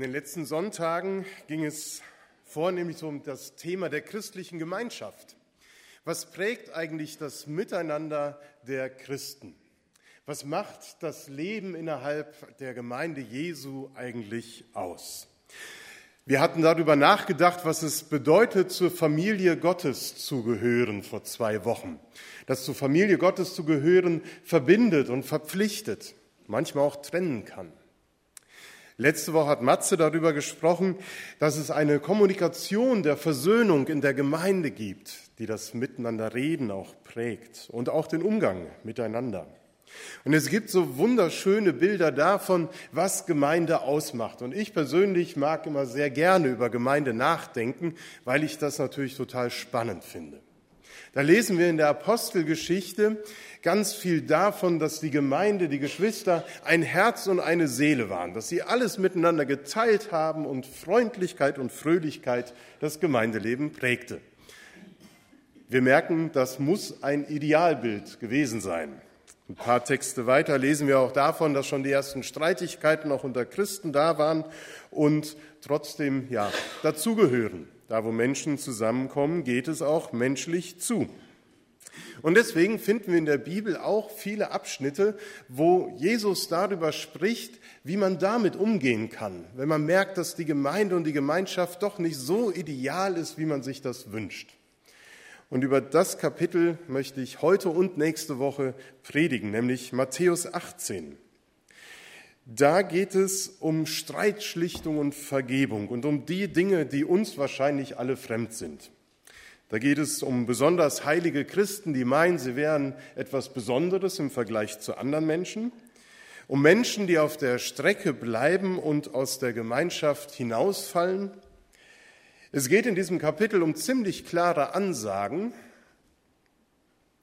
In den letzten Sonntagen ging es vornehmlich um das Thema der christlichen Gemeinschaft. Was prägt eigentlich das Miteinander der Christen? Was macht das Leben innerhalb der Gemeinde Jesu eigentlich aus? Wir hatten darüber nachgedacht, was es bedeutet, zur Familie Gottes zu gehören vor zwei Wochen. Dass zur Familie Gottes zu gehören verbindet und verpflichtet, manchmal auch trennen kann. Letzte Woche hat Matze darüber gesprochen, dass es eine Kommunikation der Versöhnung in der Gemeinde gibt, die das Miteinanderreden auch prägt und auch den Umgang miteinander. Und es gibt so wunderschöne Bilder davon, was Gemeinde ausmacht. Und ich persönlich mag immer sehr gerne über Gemeinde nachdenken, weil ich das natürlich total spannend finde. Da lesen wir in der Apostelgeschichte ganz viel davon, dass die Gemeinde, die Geschwister ein Herz und eine Seele waren, dass sie alles miteinander geteilt haben und Freundlichkeit und Fröhlichkeit das Gemeindeleben prägte. Wir merken, das muss ein Idealbild gewesen sein. Ein paar Texte weiter lesen wir auch davon, dass schon die ersten Streitigkeiten auch unter Christen da waren und trotzdem ja dazugehören. Da, wo Menschen zusammenkommen, geht es auch menschlich zu. Und deswegen finden wir in der Bibel auch viele Abschnitte, wo Jesus darüber spricht, wie man damit umgehen kann, wenn man merkt, dass die Gemeinde und die Gemeinschaft doch nicht so ideal ist, wie man sich das wünscht. Und über das Kapitel möchte ich heute und nächste Woche predigen, nämlich Matthäus 18. Da geht es um Streitschlichtung und Vergebung und um die Dinge, die uns wahrscheinlich alle fremd sind. Da geht es um besonders heilige Christen, die meinen, sie wären etwas Besonderes im Vergleich zu anderen Menschen, um Menschen, die auf der Strecke bleiben und aus der Gemeinschaft hinausfallen. Es geht in diesem Kapitel um ziemlich klare Ansagen,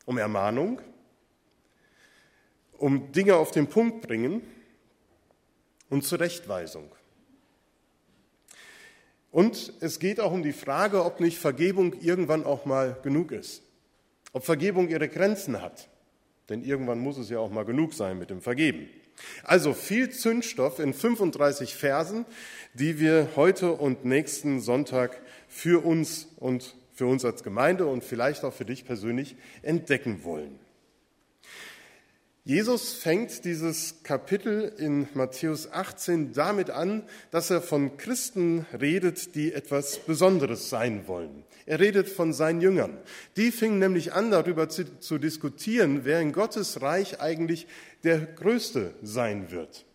um Ermahnung, um Dinge auf den Punkt bringen und Zurechtweisung. Und es geht auch um die Frage, ob nicht Vergebung irgendwann auch mal genug ist. Ob Vergebung ihre Grenzen hat. Denn irgendwann muss es ja auch mal genug sein mit dem Vergeben. Also viel Zündstoff in 35 Versen, die wir heute und nächsten Sonntag für uns und für uns als Gemeinde und vielleicht auch für dich persönlich entdecken wollen. Jesus fängt dieses Kapitel in Matthäus 18 damit an, dass er von Christen redet, die etwas Besonderes sein wollen. Er redet von seinen Jüngern. Die fingen nämlich an, darüber zu, zu diskutieren, wer in Gottes Reich eigentlich der Größte sein wird.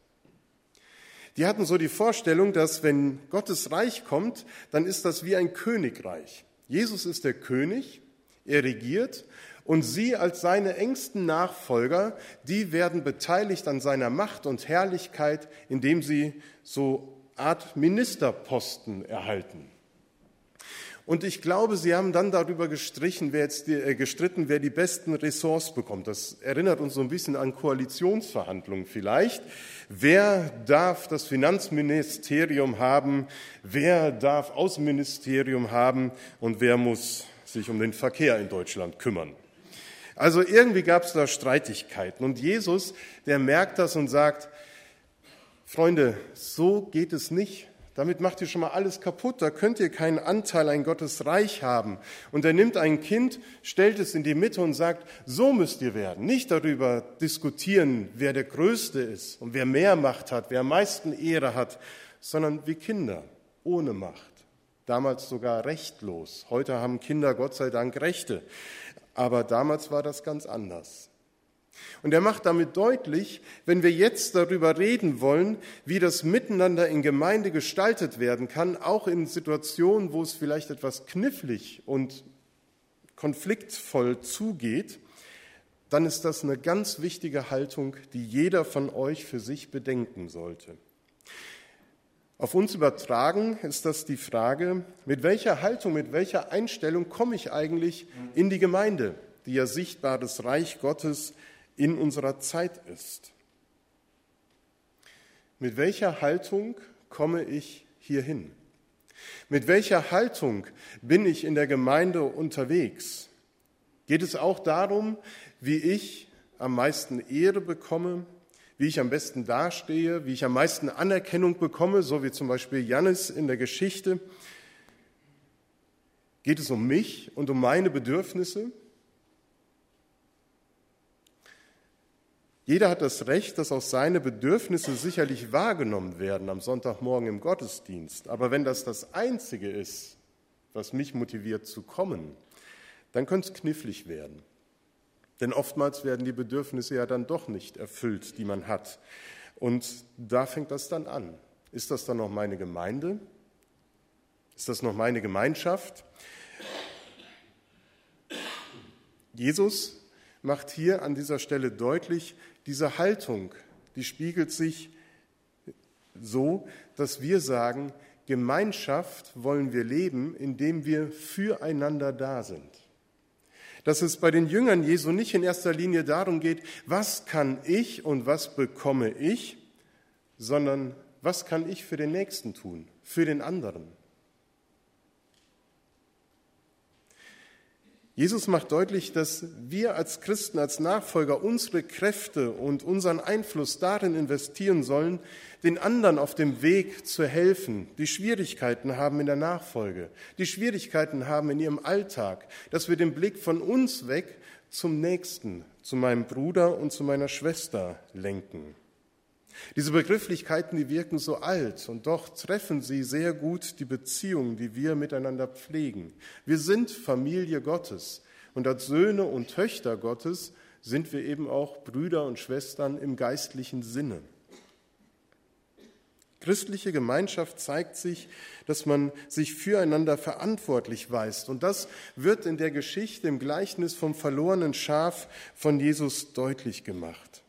Die hatten so die Vorstellung, dass wenn Gottes Reich kommt, dann ist das wie ein Königreich. Jesus ist der König, er regiert und sie als seine engsten Nachfolger, die werden beteiligt an seiner Macht und Herrlichkeit, indem sie so Art Ministerposten erhalten. Und ich glaube, sie haben dann darüber gestrichen, wer jetzt die, äh, gestritten, wer die besten Ressorts bekommt. Das erinnert uns so ein bisschen an Koalitionsverhandlungen vielleicht. Wer darf das Finanzministerium haben? Wer darf Außenministerium haben? Und wer muss sich um den Verkehr in Deutschland kümmern? Also irgendwie gab es da Streitigkeiten. Und Jesus, der merkt das und sagt, Freunde, so geht es nicht. Damit macht ihr schon mal alles kaputt. Da könnt ihr keinen Anteil an Gottes Reich haben. Und er nimmt ein Kind, stellt es in die Mitte und sagt, so müsst ihr werden. Nicht darüber diskutieren, wer der Größte ist und wer mehr Macht hat, wer am meisten Ehre hat, sondern wie Kinder, ohne Macht. Damals sogar rechtlos. Heute haben Kinder Gott sei Dank Rechte. Aber damals war das ganz anders. Und er macht damit deutlich, wenn wir jetzt darüber reden wollen, wie das Miteinander in Gemeinde gestaltet werden kann, auch in Situationen, wo es vielleicht etwas knifflig und konfliktvoll zugeht, dann ist das eine ganz wichtige Haltung, die jeder von euch für sich bedenken sollte. Auf uns übertragen ist das die Frage, mit welcher Haltung, mit welcher Einstellung komme ich eigentlich in die Gemeinde, die ja sichtbar das Reich Gottes in unserer Zeit ist. Mit welcher Haltung komme ich hierhin? Mit welcher Haltung bin ich in der Gemeinde unterwegs? Geht es auch darum, wie ich am meisten Ehre bekomme, wie ich am besten dastehe, wie ich am meisten Anerkennung bekomme, so wie zum Beispiel Jannis in der Geschichte. Geht es um mich und um meine Bedürfnisse? Jeder hat das Recht, dass auch seine Bedürfnisse sicherlich wahrgenommen werden am Sonntagmorgen im Gottesdienst. Aber wenn das das Einzige ist, was mich motiviert zu kommen, dann könnte es knifflig werden. Denn oftmals werden die Bedürfnisse ja dann doch nicht erfüllt, die man hat. Und da fängt das dann an. Ist das dann noch meine Gemeinde? Ist das noch meine Gemeinschaft? Jesus macht hier an dieser Stelle deutlich, diese Haltung, die spiegelt sich so, dass wir sagen, Gemeinschaft wollen wir leben, indem wir füreinander da sind. Dass es bei den Jüngern Jesu nicht in erster Linie darum geht, was kann ich und was bekomme ich, sondern was kann ich für den Nächsten tun, für den anderen. Jesus macht deutlich, dass wir als Christen, als Nachfolger unsere Kräfte und unseren Einfluss darin investieren sollen, den anderen auf dem Weg zu helfen, die Schwierigkeiten haben in der Nachfolge, die Schwierigkeiten haben in ihrem Alltag, dass wir den Blick von uns weg zum Nächsten, zu meinem Bruder und zu meiner Schwester lenken. Diese Begrifflichkeiten, die wirken so alt und doch treffen sie sehr gut die Beziehungen, die wir miteinander pflegen. Wir sind Familie Gottes und als Söhne und Töchter Gottes sind wir eben auch Brüder und Schwestern im geistlichen Sinne. Christliche Gemeinschaft zeigt sich, dass man sich füreinander verantwortlich weist. Und das wird in der Geschichte im Gleichnis vom verlorenen Schaf von Jesus deutlich gemacht.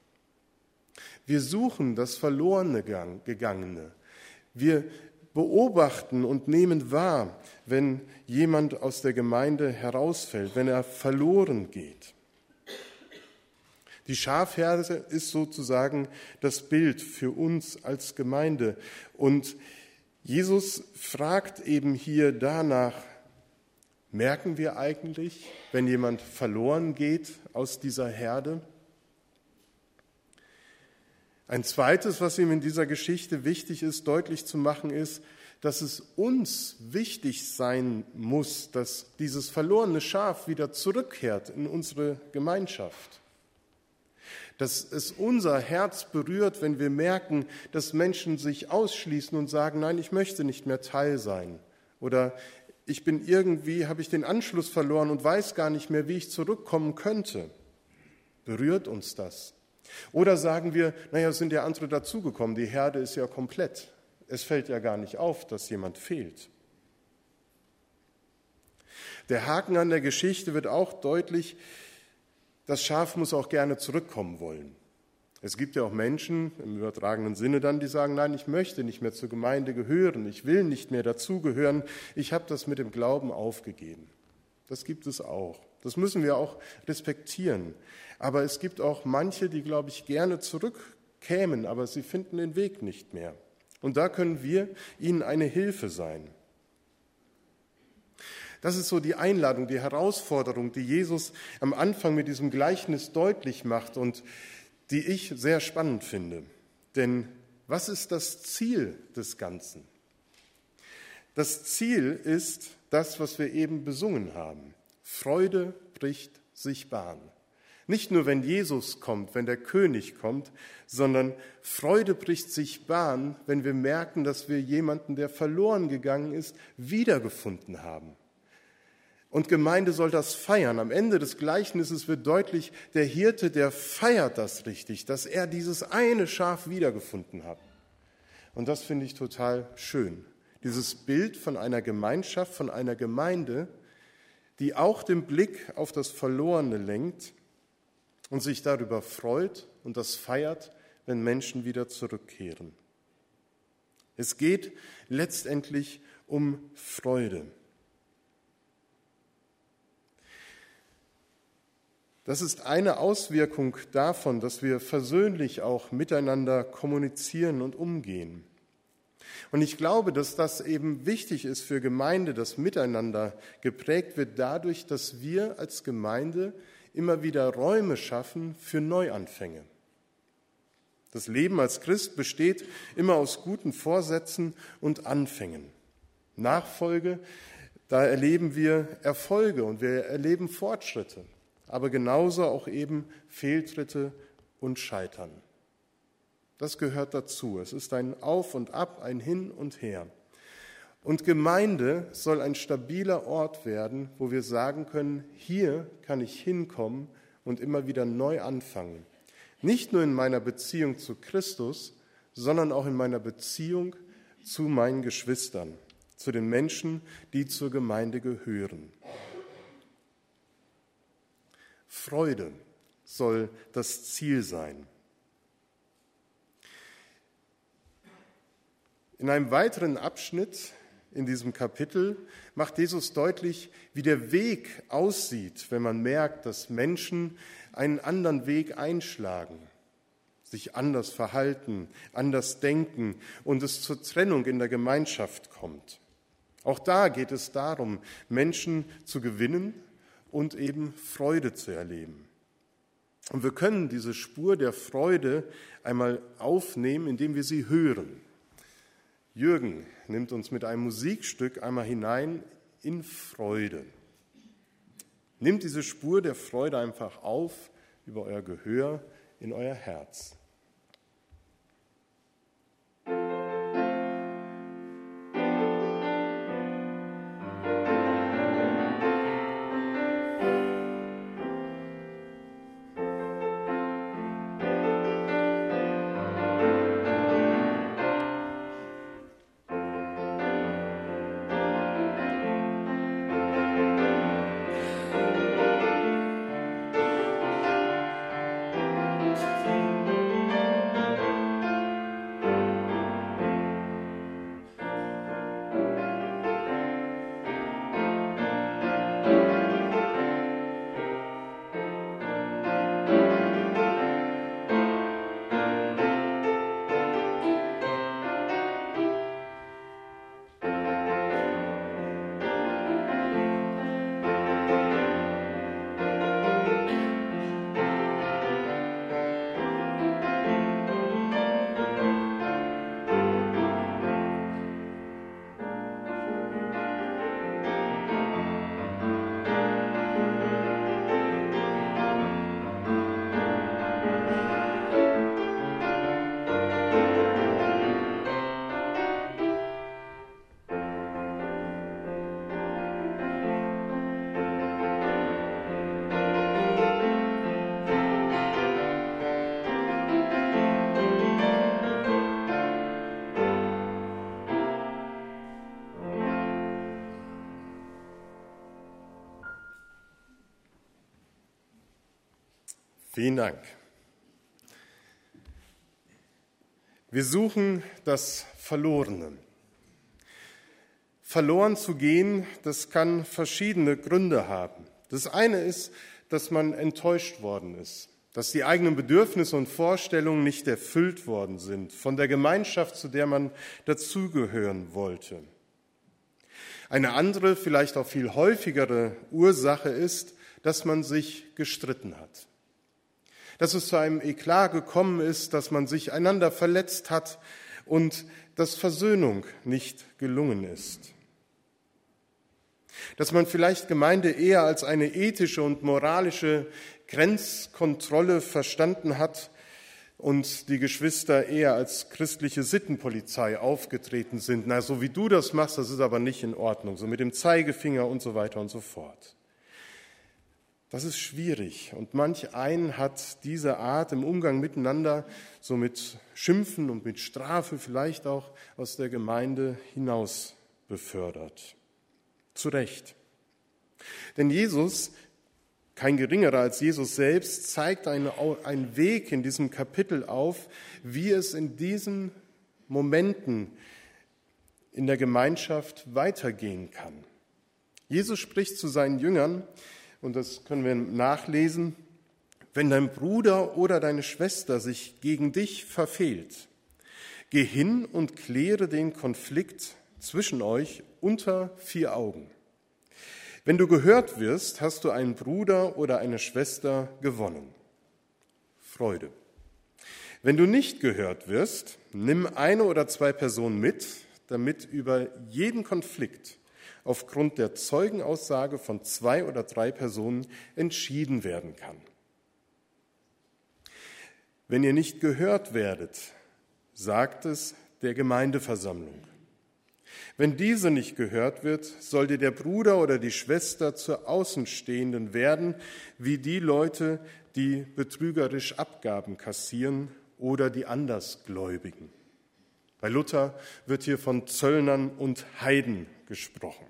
Wir suchen das verlorene Gegangene. Wir beobachten und nehmen wahr, wenn jemand aus der Gemeinde herausfällt, wenn er verloren geht. Die Schafherde ist sozusagen das Bild für uns als Gemeinde. Und Jesus fragt eben hier danach, merken wir eigentlich, wenn jemand verloren geht aus dieser Herde? Ein zweites, was ihm in dieser Geschichte wichtig ist, deutlich zu machen, ist, dass es uns wichtig sein muss, dass dieses verlorene Schaf wieder zurückkehrt in unsere Gemeinschaft. Dass es unser Herz berührt, wenn wir merken, dass Menschen sich ausschließen und sagen, nein, ich möchte nicht mehr Teil sein. Oder ich bin irgendwie, habe ich den Anschluss verloren und weiß gar nicht mehr, wie ich zurückkommen könnte. Berührt uns das? Oder sagen wir, naja, sind ja andere dazugekommen, die Herde ist ja komplett. Es fällt ja gar nicht auf, dass jemand fehlt. Der Haken an der Geschichte wird auch deutlich, das Schaf muss auch gerne zurückkommen wollen. Es gibt ja auch Menschen im übertragenen Sinne dann, die sagen, nein, ich möchte nicht mehr zur Gemeinde gehören, ich will nicht mehr dazugehören, ich habe das mit dem Glauben aufgegeben. Das gibt es auch. Das müssen wir auch respektieren. Aber es gibt auch manche, die, glaube ich, gerne zurückkämen, aber sie finden den Weg nicht mehr. Und da können wir ihnen eine Hilfe sein. Das ist so die Einladung, die Herausforderung, die Jesus am Anfang mit diesem Gleichnis deutlich macht und die ich sehr spannend finde. Denn was ist das Ziel des Ganzen? Das Ziel ist das, was wir eben besungen haben. Freude bricht sich Bahn. Nicht nur, wenn Jesus kommt, wenn der König kommt, sondern Freude bricht sich Bahn, wenn wir merken, dass wir jemanden, der verloren gegangen ist, wiedergefunden haben. Und Gemeinde soll das feiern. Am Ende des Gleichnisses wird deutlich, der Hirte, der feiert das richtig, dass er dieses eine Schaf wiedergefunden hat. Und das finde ich total schön. Dieses Bild von einer Gemeinschaft, von einer Gemeinde, die auch den Blick auf das Verlorene lenkt und sich darüber freut und das feiert, wenn Menschen wieder zurückkehren. Es geht letztendlich um Freude. Das ist eine Auswirkung davon, dass wir versöhnlich auch miteinander kommunizieren und umgehen. Und ich glaube, dass das eben wichtig ist für Gemeinde, dass Miteinander geprägt wird dadurch, dass wir als Gemeinde immer wieder Räume schaffen für Neuanfänge. Das Leben als Christ besteht immer aus guten Vorsätzen und Anfängen. Nachfolge, da erleben wir Erfolge und wir erleben Fortschritte, aber genauso auch eben Fehltritte und Scheitern. Das gehört dazu. Es ist ein Auf und Ab, ein Hin und Her. Und Gemeinde soll ein stabiler Ort werden, wo wir sagen können, hier kann ich hinkommen und immer wieder neu anfangen. Nicht nur in meiner Beziehung zu Christus, sondern auch in meiner Beziehung zu meinen Geschwistern, zu den Menschen, die zur Gemeinde gehören. Freude soll das Ziel sein. In einem weiteren Abschnitt in diesem Kapitel macht Jesus deutlich, wie der Weg aussieht, wenn man merkt, dass Menschen einen anderen Weg einschlagen, sich anders verhalten, anders denken und es zur Trennung in der Gemeinschaft kommt. Auch da geht es darum, Menschen zu gewinnen und eben Freude zu erleben. Und wir können diese Spur der Freude einmal aufnehmen, indem wir sie hören. Jürgen nimmt uns mit einem Musikstück einmal hinein in Freude. Nimmt diese Spur der Freude einfach auf über euer Gehör in euer Herz. Vielen Dank. Wir suchen das Verlorene. Verloren zu gehen, das kann verschiedene Gründe haben. Das eine ist, dass man enttäuscht worden ist, dass die eigenen Bedürfnisse und Vorstellungen nicht erfüllt worden sind von der Gemeinschaft, zu der man dazugehören wollte. Eine andere, vielleicht auch viel häufigere Ursache ist, dass man sich gestritten hat dass es zu einem Eklat gekommen ist, dass man sich einander verletzt hat und dass Versöhnung nicht gelungen ist. Dass man vielleicht Gemeinde eher als eine ethische und moralische Grenzkontrolle verstanden hat und die Geschwister eher als christliche Sittenpolizei aufgetreten sind. Na, so wie du das machst, das ist aber nicht in Ordnung. So mit dem Zeigefinger und so weiter und so fort. Das ist schwierig und manch ein hat diese Art im Umgang miteinander so mit Schimpfen und mit Strafe vielleicht auch aus der Gemeinde hinaus befördert. Zu Recht. Denn Jesus, kein geringerer als Jesus selbst, zeigt einen, einen Weg in diesem Kapitel auf, wie es in diesen Momenten in der Gemeinschaft weitergehen kann. Jesus spricht zu seinen Jüngern, und das können wir nachlesen, wenn dein Bruder oder deine Schwester sich gegen dich verfehlt, geh hin und kläre den Konflikt zwischen euch unter vier Augen. Wenn du gehört wirst, hast du einen Bruder oder eine Schwester gewonnen. Freude. Wenn du nicht gehört wirst, nimm eine oder zwei Personen mit, damit über jeden Konflikt aufgrund der Zeugenaussage von zwei oder drei Personen entschieden werden kann. Wenn ihr nicht gehört werdet, sagt es der Gemeindeversammlung. Wenn diese nicht gehört wird, soll dir der Bruder oder die Schwester zur Außenstehenden werden, wie die Leute, die betrügerisch Abgaben kassieren oder die Andersgläubigen. Bei Luther wird hier von Zöllnern und Heiden gesprochen.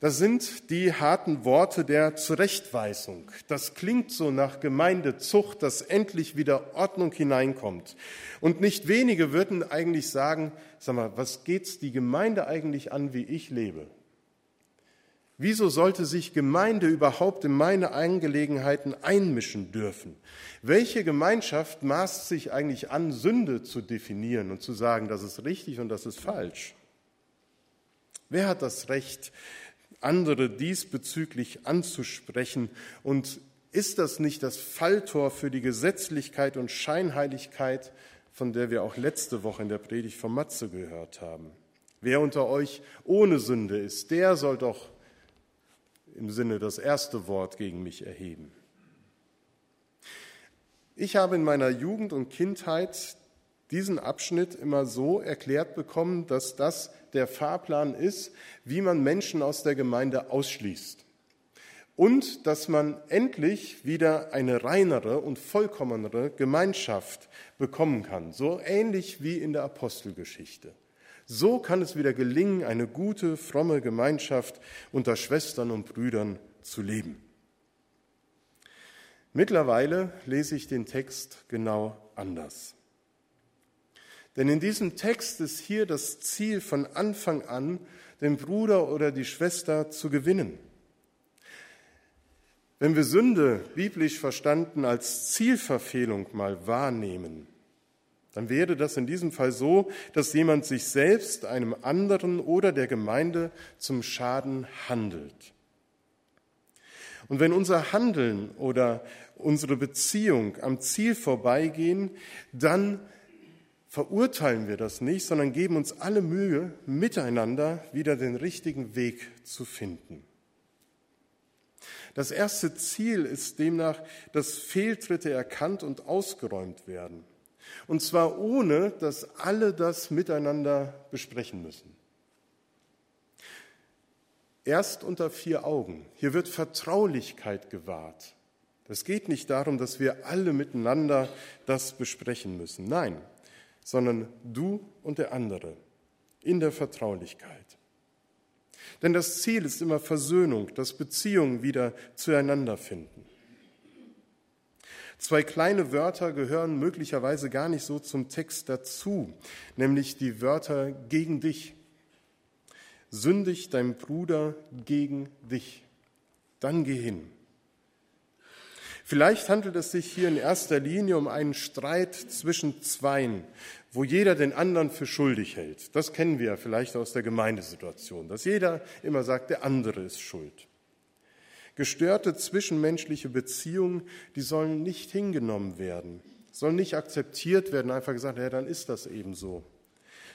Das sind die harten Worte der Zurechtweisung. Das klingt so nach Gemeindezucht, dass endlich wieder Ordnung hineinkommt. Und nicht wenige würden eigentlich sagen, sag mal, was geht's die Gemeinde eigentlich an, wie ich lebe? Wieso sollte sich Gemeinde überhaupt in meine Angelegenheiten einmischen dürfen? Welche Gemeinschaft maßt sich eigentlich an, Sünde zu definieren und zu sagen, das ist richtig und das ist falsch? Wer hat das Recht, andere diesbezüglich anzusprechen. Und ist das nicht das Falltor für die Gesetzlichkeit und Scheinheiligkeit, von der wir auch letzte Woche in der Predigt von Matze gehört haben? Wer unter euch ohne Sünde ist, der soll doch im Sinne das erste Wort gegen mich erheben. Ich habe in meiner Jugend und Kindheit diesen Abschnitt immer so erklärt bekommen, dass das der Fahrplan ist, wie man Menschen aus der Gemeinde ausschließt. Und dass man endlich wieder eine reinere und vollkommenere Gemeinschaft bekommen kann, so ähnlich wie in der Apostelgeschichte. So kann es wieder gelingen, eine gute, fromme Gemeinschaft unter Schwestern und Brüdern zu leben. Mittlerweile lese ich den Text genau anders. Denn in diesem Text ist hier das Ziel von Anfang an, den Bruder oder die Schwester zu gewinnen. Wenn wir Sünde biblisch verstanden als Zielverfehlung mal wahrnehmen, dann wäre das in diesem Fall so, dass jemand sich selbst, einem anderen oder der Gemeinde zum Schaden handelt. Und wenn unser Handeln oder unsere Beziehung am Ziel vorbeigehen, dann verurteilen wir das nicht, sondern geben uns alle Mühe, miteinander wieder den richtigen Weg zu finden. Das erste Ziel ist demnach, dass Fehltritte erkannt und ausgeräumt werden. Und zwar ohne, dass alle das miteinander besprechen müssen. Erst unter vier Augen. Hier wird Vertraulichkeit gewahrt. Es geht nicht darum, dass wir alle miteinander das besprechen müssen. Nein, sondern du und der andere in der Vertraulichkeit. Denn das Ziel ist immer Versöhnung, dass Beziehungen wieder zueinander finden. Zwei kleine Wörter gehören möglicherweise gar nicht so zum Text dazu, nämlich die Wörter gegen dich. Sündig dein Bruder gegen dich, dann geh hin. Vielleicht handelt es sich hier in erster Linie um einen Streit zwischen Zweien, wo jeder den anderen für schuldig hält. Das kennen wir vielleicht aus der Gemeindesituation, dass jeder immer sagt, der andere ist schuld. Gestörte zwischenmenschliche Beziehungen, die sollen nicht hingenommen werden, sollen nicht akzeptiert werden, einfach gesagt, ja, dann ist das eben so,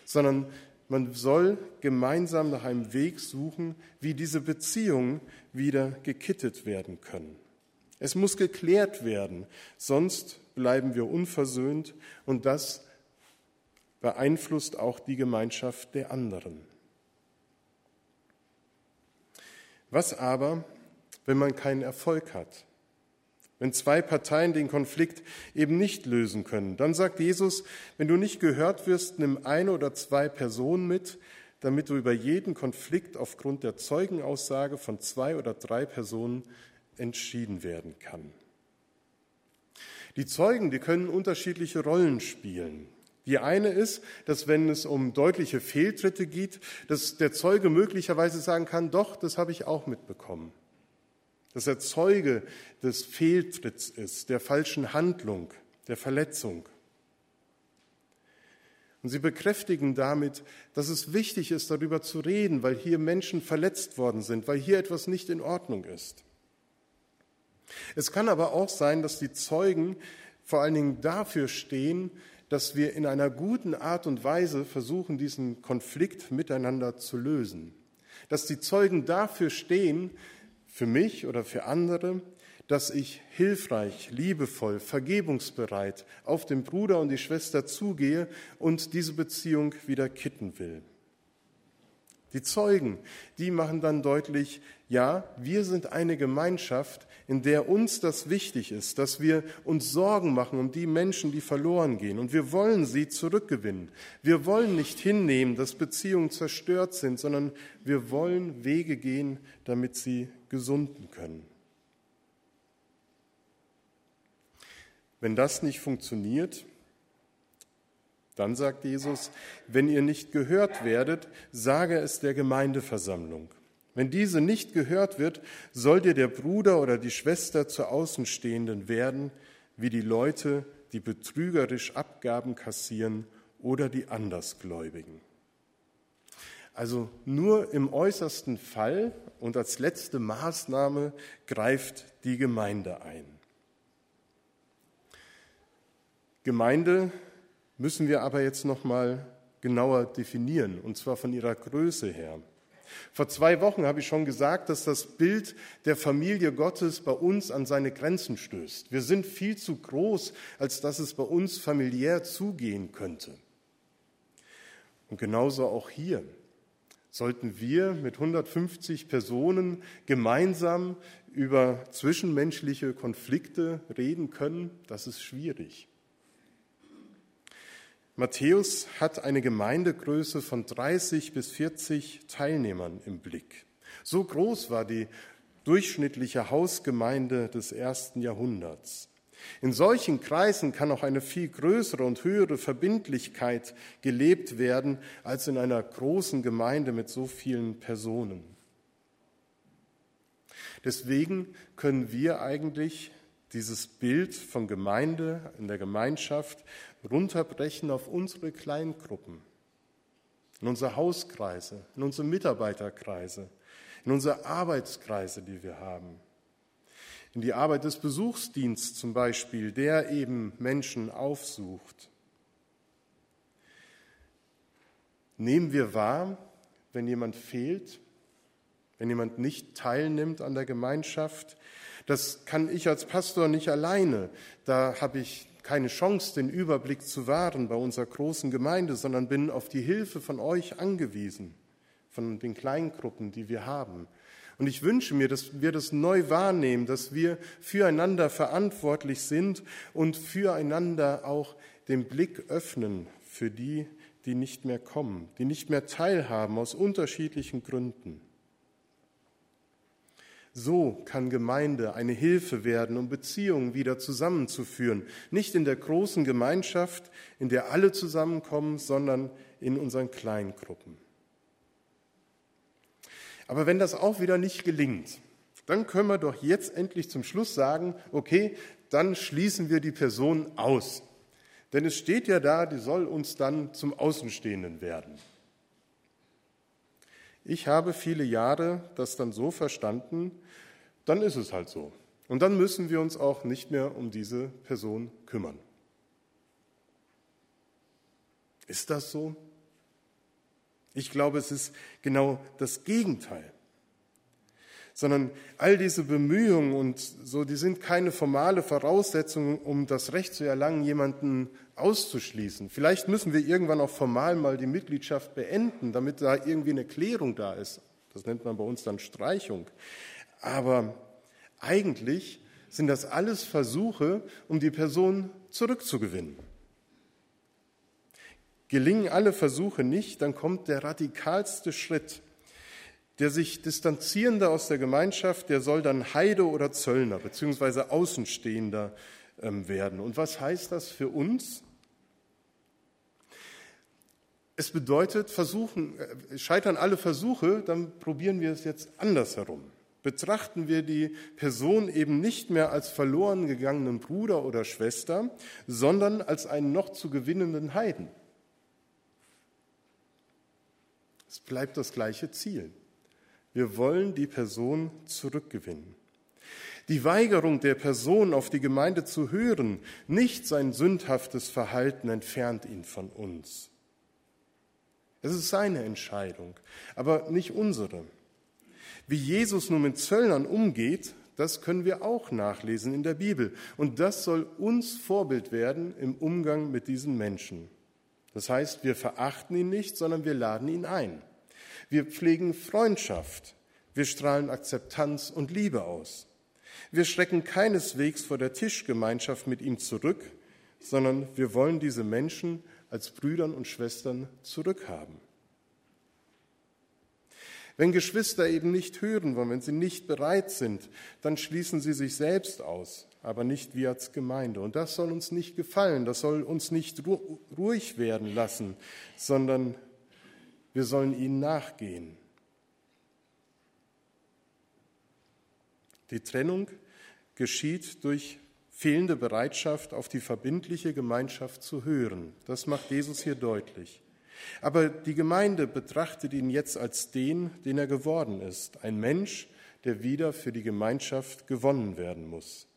sondern man soll gemeinsam nach einem Weg suchen, wie diese Beziehungen wieder gekittet werden können. Es muss geklärt werden, sonst bleiben wir unversöhnt und das beeinflusst auch die Gemeinschaft der anderen. Was aber, wenn man keinen Erfolg hat? Wenn zwei Parteien den Konflikt eben nicht lösen können, dann sagt Jesus, wenn du nicht gehört wirst, nimm eine oder zwei Personen mit, damit du über jeden Konflikt aufgrund der Zeugenaussage von zwei oder drei Personen entschieden werden kann. Die Zeugen, die können unterschiedliche Rollen spielen. Die eine ist, dass wenn es um deutliche Fehltritte geht, dass der Zeuge möglicherweise sagen kann, doch, das habe ich auch mitbekommen. Dass er Zeuge des Fehltritts ist, der falschen Handlung, der Verletzung. Und sie bekräftigen damit, dass es wichtig ist, darüber zu reden, weil hier Menschen verletzt worden sind, weil hier etwas nicht in Ordnung ist. Es kann aber auch sein, dass die Zeugen vor allen Dingen dafür stehen, dass wir in einer guten Art und Weise versuchen, diesen Konflikt miteinander zu lösen. Dass die Zeugen dafür stehen, für mich oder für andere, dass ich hilfreich, liebevoll, vergebungsbereit auf den Bruder und die Schwester zugehe und diese Beziehung wieder kitten will. Die Zeugen, die machen dann deutlich, ja, wir sind eine Gemeinschaft, in der uns das wichtig ist, dass wir uns Sorgen machen um die Menschen, die verloren gehen. Und wir wollen sie zurückgewinnen. Wir wollen nicht hinnehmen, dass Beziehungen zerstört sind, sondern wir wollen Wege gehen, damit sie gesunden können. Wenn das nicht funktioniert, dann sagt Jesus, wenn ihr nicht gehört werdet, sage es der Gemeindeversammlung. Wenn diese nicht gehört wird, soll dir der Bruder oder die Schwester zur Außenstehenden werden, wie die Leute, die betrügerisch Abgaben kassieren oder die Andersgläubigen. Also nur im äußersten Fall und als letzte Maßnahme greift die Gemeinde ein. Gemeinde müssen wir aber jetzt noch mal genauer definieren und zwar von ihrer Größe her. Vor zwei Wochen habe ich schon gesagt, dass das Bild der Familie Gottes bei uns an seine Grenzen stößt. Wir sind viel zu groß, als dass es bei uns familiär zugehen könnte. Und genauso auch hier sollten wir mit 150 Personen gemeinsam über zwischenmenschliche Konflikte reden können. Das ist schwierig. Matthäus hat eine Gemeindegröße von 30 bis 40 Teilnehmern im Blick. So groß war die durchschnittliche Hausgemeinde des ersten Jahrhunderts. In solchen Kreisen kann auch eine viel größere und höhere Verbindlichkeit gelebt werden als in einer großen Gemeinde mit so vielen Personen. Deswegen können wir eigentlich dieses Bild von Gemeinde in der Gemeinschaft runterbrechen auf unsere Kleingruppen, in unsere Hauskreise, in unsere Mitarbeiterkreise, in unsere Arbeitskreise, die wir haben, in die Arbeit des Besuchsdienstes zum Beispiel, der eben Menschen aufsucht. Nehmen wir wahr, wenn jemand fehlt, wenn jemand nicht teilnimmt an der Gemeinschaft, das kann ich als Pastor nicht alleine. Da habe ich keine Chance, den Überblick zu wahren bei unserer großen Gemeinde, sondern bin auf die Hilfe von euch angewiesen, von den Kleingruppen, die wir haben. Und ich wünsche mir, dass wir das neu wahrnehmen, dass wir füreinander verantwortlich sind und füreinander auch den Blick öffnen für die, die nicht mehr kommen, die nicht mehr teilhaben aus unterschiedlichen Gründen. So kann Gemeinde eine Hilfe werden, um Beziehungen wieder zusammenzuführen. Nicht in der großen Gemeinschaft, in der alle zusammenkommen, sondern in unseren Kleingruppen. Aber wenn das auch wieder nicht gelingt, dann können wir doch jetzt endlich zum Schluss sagen, okay, dann schließen wir die Person aus. Denn es steht ja da, die soll uns dann zum Außenstehenden werden. Ich habe viele Jahre das dann so verstanden, dann ist es halt so. Und dann müssen wir uns auch nicht mehr um diese Person kümmern. Ist das so? Ich glaube, es ist genau das Gegenteil. Sondern all diese Bemühungen und so, die sind keine formale Voraussetzung, um das Recht zu erlangen, jemanden auszuschließen. Vielleicht müssen wir irgendwann auch formal mal die Mitgliedschaft beenden, damit da irgendwie eine Klärung da ist. Das nennt man bei uns dann Streichung. Aber eigentlich sind das alles Versuche, um die Person zurückzugewinnen. Gelingen alle Versuche nicht, dann kommt der radikalste Schritt. Der sich distanzierende aus der Gemeinschaft, der soll dann Heide oder Zöllner beziehungsweise Außenstehender ähm, werden. Und was heißt das für uns? Es bedeutet, versuchen, äh, scheitern alle Versuche, dann probieren wir es jetzt andersherum. Betrachten wir die Person eben nicht mehr als verloren gegangenen Bruder oder Schwester, sondern als einen noch zu gewinnenden Heiden. Es bleibt das gleiche Ziel. Wir wollen die Person zurückgewinnen. Die Weigerung der Person, auf die Gemeinde zu hören, nicht sein sündhaftes Verhalten entfernt ihn von uns. Es ist seine Entscheidung, aber nicht unsere. Wie Jesus nun mit Zöllnern umgeht, das können wir auch nachlesen in der Bibel. Und das soll uns Vorbild werden im Umgang mit diesen Menschen. Das heißt, wir verachten ihn nicht, sondern wir laden ihn ein. Wir pflegen Freundschaft. Wir strahlen Akzeptanz und Liebe aus. Wir schrecken keineswegs vor der Tischgemeinschaft mit ihm zurück, sondern wir wollen diese Menschen als Brüdern und Schwestern zurückhaben. Wenn Geschwister eben nicht hören wollen, wenn sie nicht bereit sind, dann schließen sie sich selbst aus, aber nicht wir als Gemeinde. Und das soll uns nicht gefallen, das soll uns nicht ruhig werden lassen, sondern wir sollen ihnen nachgehen. Die Trennung geschieht durch fehlende Bereitschaft, auf die verbindliche Gemeinschaft zu hören. Das macht Jesus hier deutlich. Aber die Gemeinde betrachtet ihn jetzt als den, den er geworden ist, ein Mensch, der wieder für die Gemeinschaft gewonnen werden muss.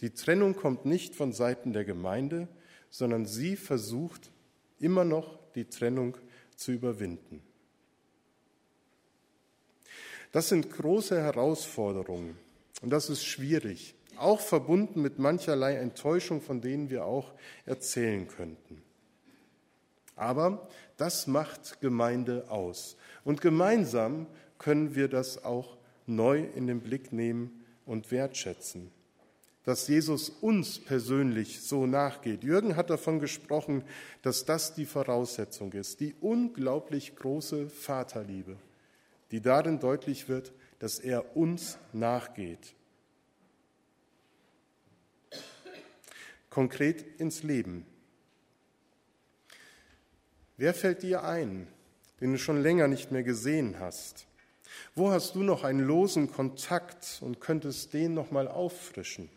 Die Trennung kommt nicht von Seiten der Gemeinde, sondern sie versucht immer noch die Trennung zu überwinden. Das sind große Herausforderungen und das ist schwierig, auch verbunden mit mancherlei Enttäuschung, von denen wir auch erzählen könnten. Aber das macht Gemeinde aus. Und gemeinsam können wir das auch neu in den Blick nehmen und wertschätzen. Dass Jesus uns persönlich so nachgeht. Jürgen hat davon gesprochen, dass das die Voraussetzung ist, die unglaublich große Vaterliebe, die darin deutlich wird, dass er uns nachgeht. Konkret ins Leben. Wer fällt dir ein, den du schon länger nicht mehr gesehen hast? Wo hast du noch einen losen Kontakt und könntest den noch mal auffrischen?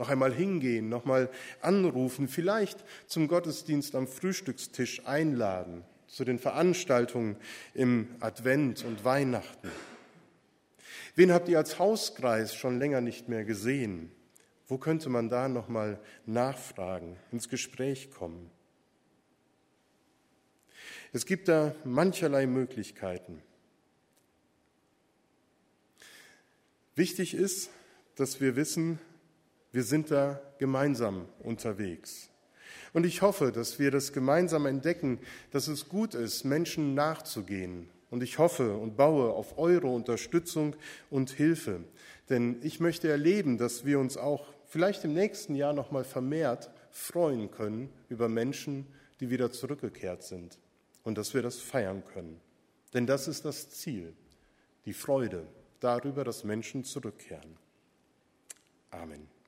Noch einmal hingehen, noch mal anrufen, vielleicht zum Gottesdienst am Frühstückstisch einladen, zu den Veranstaltungen im Advent und Weihnachten. Wen habt ihr als Hauskreis schon länger nicht mehr gesehen? Wo könnte man da noch mal nachfragen, ins Gespräch kommen? Es gibt da mancherlei Möglichkeiten. Wichtig ist, dass wir wissen, wir sind da gemeinsam unterwegs. Und ich hoffe, dass wir das gemeinsam entdecken, dass es gut ist, Menschen nachzugehen. Und ich hoffe und baue auf eure Unterstützung und Hilfe. Denn ich möchte erleben, dass wir uns auch vielleicht im nächsten Jahr noch mal vermehrt freuen können über Menschen, die wieder zurückgekehrt sind und dass wir das feiern können. Denn das ist das Ziel, die Freude darüber, dass Menschen zurückkehren. Amen.